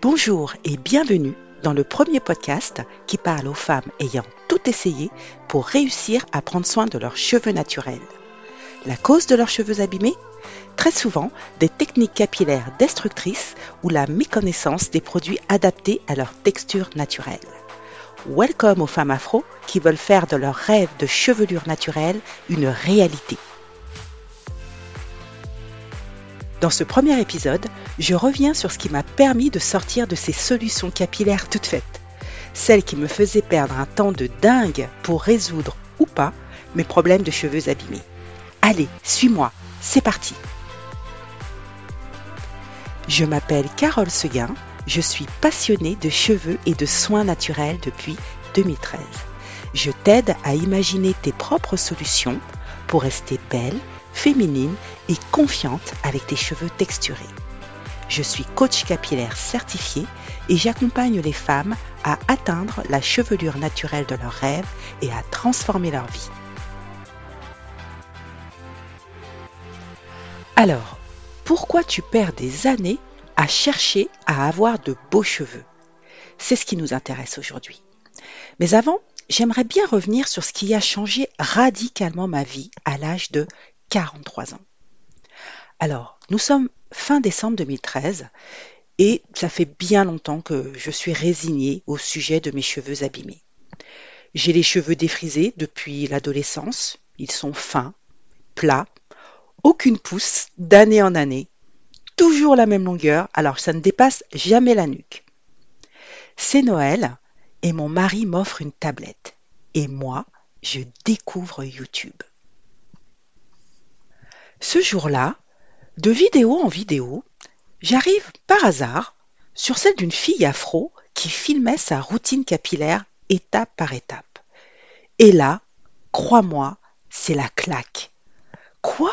Bonjour et bienvenue dans le premier podcast qui parle aux femmes ayant tout essayé pour réussir à prendre soin de leurs cheveux naturels. La cause de leurs cheveux abîmés? Très souvent, des techniques capillaires destructrices ou la méconnaissance des produits adaptés à leur texture naturelle. Welcome aux femmes afro qui veulent faire de leur rêve de chevelure naturelle une réalité. Dans ce premier épisode, je reviens sur ce qui m'a permis de sortir de ces solutions capillaires toutes faites. Celles qui me faisaient perdre un temps de dingue pour résoudre ou pas mes problèmes de cheveux abîmés. Allez, suis-moi, c'est parti. Je m'appelle Carole Seguin, je suis passionnée de cheveux et de soins naturels depuis 2013. Je t'aide à imaginer tes propres solutions pour rester belle féminine et confiante avec tes cheveux texturés. Je suis coach capillaire certifié et j'accompagne les femmes à atteindre la chevelure naturelle de leurs rêves et à transformer leur vie. Alors, pourquoi tu perds des années à chercher à avoir de beaux cheveux? C'est ce qui nous intéresse aujourd'hui. Mais avant, j'aimerais bien revenir sur ce qui a changé radicalement ma vie à l'âge de 43 ans. Alors, nous sommes fin décembre 2013 et ça fait bien longtemps que je suis résignée au sujet de mes cheveux abîmés. J'ai les cheveux défrisés depuis l'adolescence, ils sont fins, plats, aucune pousse d'année en année, toujours la même longueur, alors ça ne dépasse jamais la nuque. C'est Noël et mon mari m'offre une tablette et moi, je découvre YouTube. Ce jour-là, de vidéo en vidéo, j'arrive par hasard sur celle d'une fille afro qui filmait sa routine capillaire étape par étape. Et là, crois-moi, c'est la claque. Quoi?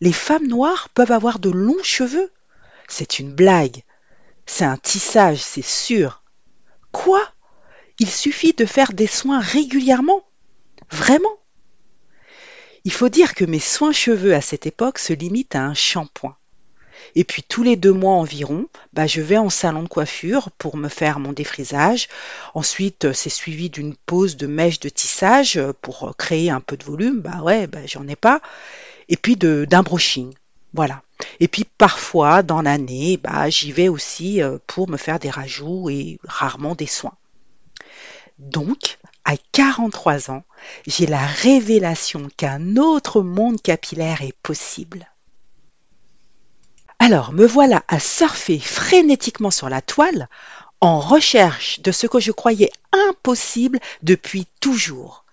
Les femmes noires peuvent avoir de longs cheveux? C'est une blague. C'est un tissage, c'est sûr. Quoi? Il suffit de faire des soins régulièrement? Vraiment? Il faut dire que mes soins cheveux à cette époque se limitent à un shampoing. Et puis tous les deux mois environ, bah, je vais en salon de coiffure pour me faire mon défrisage. Ensuite, c'est suivi d'une pose de mèche de tissage pour créer un peu de volume. Bah ouais, bah, j'en ai pas. Et puis d'un brushing. Voilà. Et puis parfois, dans l'année, bah, j'y vais aussi euh, pour me faire des rajouts et rarement des soins. Donc, à 43 ans, j'ai la révélation qu'un autre monde capillaire est possible. Alors me voilà à surfer frénétiquement sur la toile en recherche de ce que je croyais impossible depuis toujours,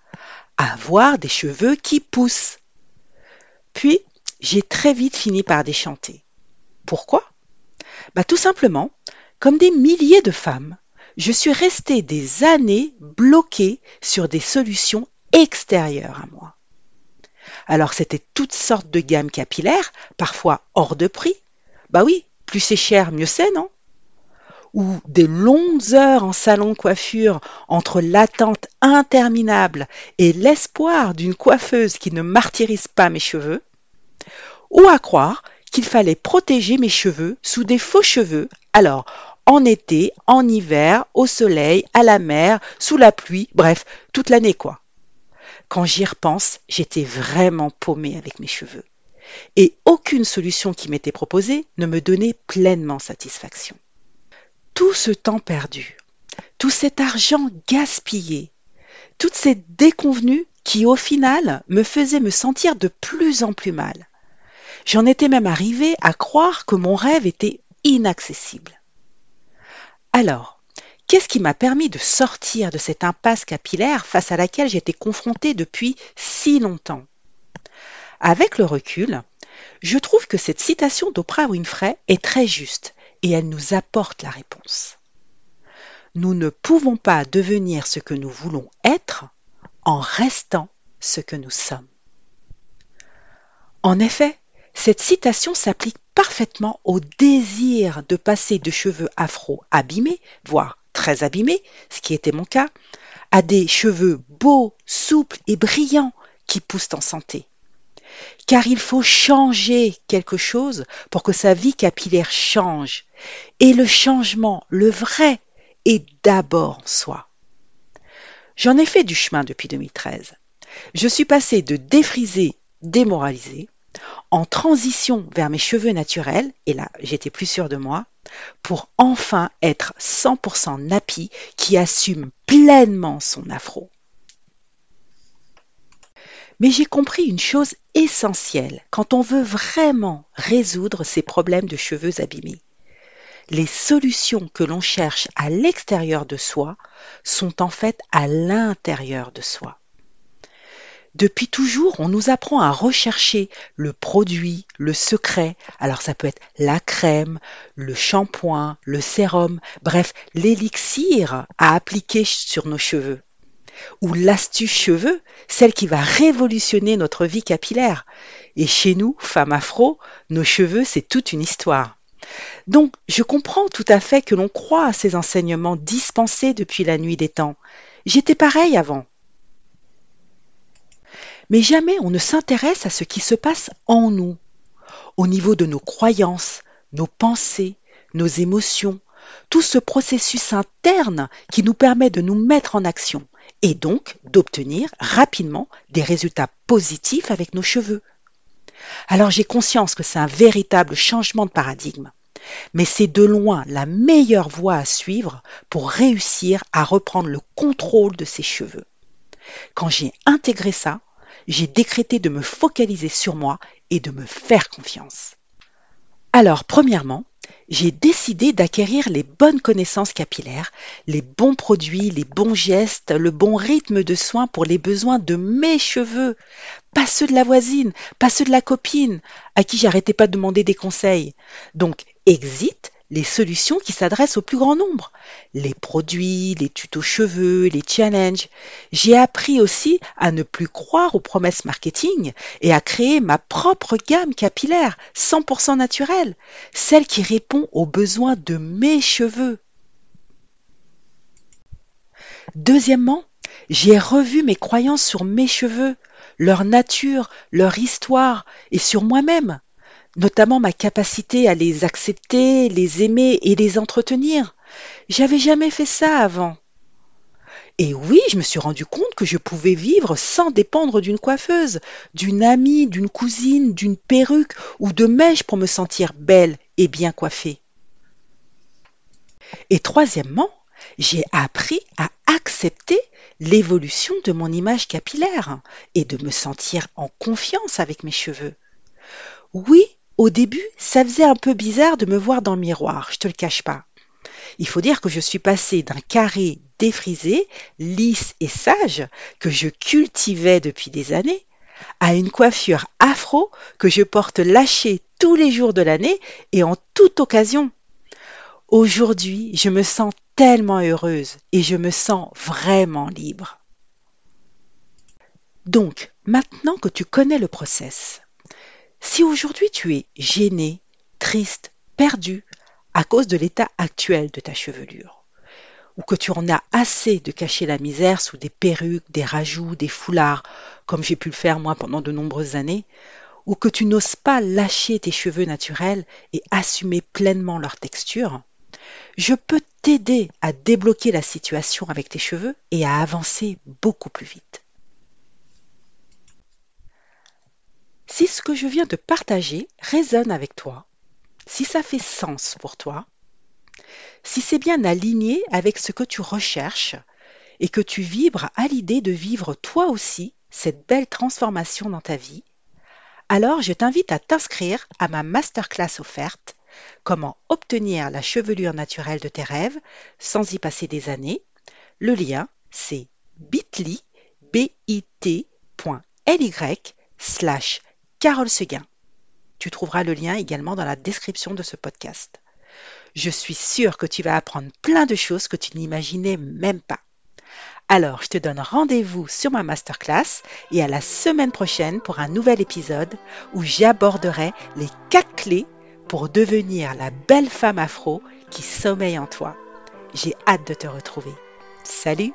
avoir des cheveux qui poussent. Puis j'ai très vite fini par déchanter. Pourquoi? Bah, Tout simplement, comme des milliers de femmes, je suis restée des années bloquée sur des solutions extérieures à moi. Alors c'était toutes sortes de gammes capillaires, parfois hors de prix. Bah oui, plus c'est cher, mieux c'est, non? Ou des longues heures en salon de coiffure entre l'attente interminable et l'espoir d'une coiffeuse qui ne martyrise pas mes cheveux. Ou à croire qu'il fallait protéger mes cheveux sous des faux cheveux. Alors, en été, en hiver, au soleil, à la mer, sous la pluie, bref, toute l'année quoi. Quand j'y repense, j'étais vraiment paumée avec mes cheveux. Et aucune solution qui m'était proposée ne me donnait pleinement satisfaction. Tout ce temps perdu, tout cet argent gaspillé, toutes ces déconvenues qui au final me faisaient me sentir de plus en plus mal. J'en étais même arrivée à croire que mon rêve était inaccessible. Alors, qu'est-ce qui m'a permis de sortir de cette impasse capillaire face à laquelle j'étais confrontée depuis si longtemps? Avec le recul, je trouve que cette citation d'Oprah Winfrey est très juste et elle nous apporte la réponse. Nous ne pouvons pas devenir ce que nous voulons être en restant ce que nous sommes. En effet, cette citation s'applique parfaitement au désir de passer de cheveux afro abîmés, voire très abîmés, ce qui était mon cas, à des cheveux beaux, souples et brillants qui poussent en santé. car il faut changer quelque chose pour que sa vie capillaire change. Et le changement, le vrai, est d'abord en soi. J'en ai fait du chemin depuis 2013. Je suis passée de défrisé, démoralisé, en transition vers mes cheveux naturels, et là j'étais plus sûre de moi, pour enfin être 100% nappy qui assume pleinement son afro. Mais j'ai compris une chose essentielle quand on veut vraiment résoudre ces problèmes de cheveux abîmés. Les solutions que l'on cherche à l'extérieur de soi sont en fait à l'intérieur de soi. Depuis toujours, on nous apprend à rechercher le produit, le secret. Alors ça peut être la crème, le shampoing, le sérum, bref, l'élixir à appliquer sur nos cheveux ou l'astuce cheveux, celle qui va révolutionner notre vie capillaire. Et chez nous, femmes afro, nos cheveux, c'est toute une histoire. Donc, je comprends tout à fait que l'on croit à ces enseignements dispensés depuis la nuit des temps. J'étais pareil avant. Mais jamais on ne s'intéresse à ce qui se passe en nous, au niveau de nos croyances, nos pensées, nos émotions, tout ce processus interne qui nous permet de nous mettre en action et donc d'obtenir rapidement des résultats positifs avec nos cheveux. Alors j'ai conscience que c'est un véritable changement de paradigme, mais c'est de loin la meilleure voie à suivre pour réussir à reprendre le contrôle de ses cheveux. Quand j'ai intégré ça, j'ai décrété de me focaliser sur moi et de me faire confiance. Alors, premièrement, j'ai décidé d'acquérir les bonnes connaissances capillaires, les bons produits, les bons gestes, le bon rythme de soins pour les besoins de mes cheveux, pas ceux de la voisine, pas ceux de la copine, à qui j'arrêtais pas de demander des conseils. Donc, exit les solutions qui s'adressent au plus grand nombre. Les produits, les tutos cheveux, les challenges. J'ai appris aussi à ne plus croire aux promesses marketing et à créer ma propre gamme capillaire 100% naturelle, celle qui répond aux besoins de mes cheveux. Deuxièmement, j'ai revu mes croyances sur mes cheveux, leur nature, leur histoire et sur moi-même notamment ma capacité à les accepter, les aimer et les entretenir. J'avais jamais fait ça avant. Et oui, je me suis rendu compte que je pouvais vivre sans dépendre d'une coiffeuse, d'une amie, d'une cousine, d'une perruque ou de mèche pour me sentir belle et bien coiffée. Et troisièmement, j'ai appris à accepter l'évolution de mon image capillaire et de me sentir en confiance avec mes cheveux. Oui, au début, ça faisait un peu bizarre de me voir dans le miroir, je te le cache pas. Il faut dire que je suis passée d'un carré défrisé, lisse et sage, que je cultivais depuis des années, à une coiffure afro que je porte lâchée tous les jours de l'année et en toute occasion. Aujourd'hui, je me sens tellement heureuse et je me sens vraiment libre. Donc, maintenant que tu connais le process, si aujourd'hui tu es gêné, triste, perdu à cause de l'état actuel de ta chevelure, ou que tu en as assez de cacher la misère sous des perruques, des rajouts, des foulards, comme j'ai pu le faire moi pendant de nombreuses années, ou que tu n'oses pas lâcher tes cheveux naturels et assumer pleinement leur texture, je peux t'aider à débloquer la situation avec tes cheveux et à avancer beaucoup plus vite. Si ce que je viens de partager résonne avec toi, si ça fait sens pour toi, si c'est bien aligné avec ce que tu recherches et que tu vibres à l'idée de vivre toi aussi cette belle transformation dans ta vie, alors je t'invite à t'inscrire à ma masterclass offerte Comment obtenir la chevelure naturelle de tes rêves sans y passer des années. Le lien, c'est bit.ly, bit.ly slash Carole Seguin. Tu trouveras le lien également dans la description de ce podcast. Je suis sûre que tu vas apprendre plein de choses que tu n'imaginais même pas. Alors, je te donne rendez-vous sur ma masterclass et à la semaine prochaine pour un nouvel épisode où j'aborderai les quatre clés pour devenir la belle femme afro qui sommeille en toi. J'ai hâte de te retrouver. Salut